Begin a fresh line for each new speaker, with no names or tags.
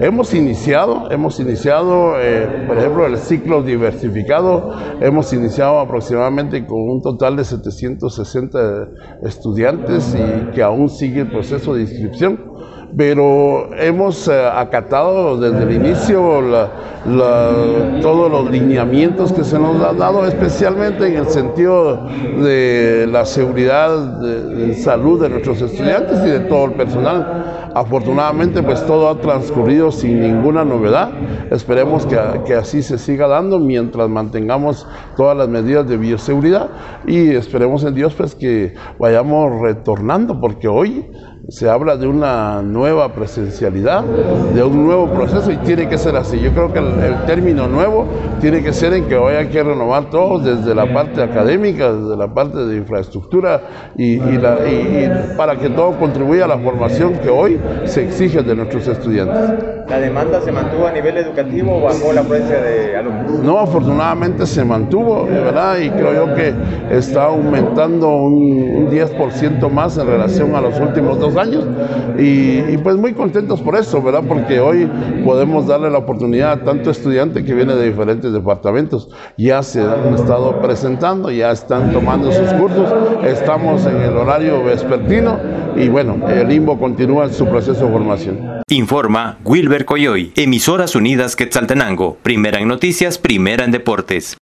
Hemos iniciado, hemos iniciado, eh, por ejemplo, el ciclo diversificado, hemos iniciado aproximadamente con un total de 760 estudiantes y que aún sigue el proceso de inscripción, pero hemos eh, acatado desde el inicio todos los lineamientos que se nos han dado, especialmente en el sentido de la seguridad de salud de nuestros estudiantes y de todo el personal. Afortunadamente, pues todo ha transcurrido sin ninguna novedad. Esperemos que, que, así se siga dando mientras mantengamos todas las medidas de bioseguridad y esperemos en Dios pues que vayamos retornando, porque hoy se habla de una nueva presencialidad, de un nuevo proceso y tiene que ser así. Yo creo que el, término nuevo tiene que ser en que hoy hay que renovar todo desde la parte académica, desde la parte de infraestructura y, para que todo contribuya a la formación que hoy se exige de nuestros estudiantes.
¿La demanda se mantuvo a nivel educativo o bajó la presencia de alumnos?
No, afortunadamente se mantuvo, ¿verdad? Y creo yo que está aumentando un, un 10% más en relación a los últimos dos años y, pues muy contentos por eso, ¿verdad? Porque hoy podemos darle la oportunidad a tanto estudiante que viene de diferentes departamentos. Ya se han estado presentando, ya están tomando sus cursos, estamos en el horario vespertino y bueno, el limbo continúa en su proceso de formación.
Informa Wilber Coyoy, Emisoras Unidas Quetzaltenango, primera en noticias, primera en deportes.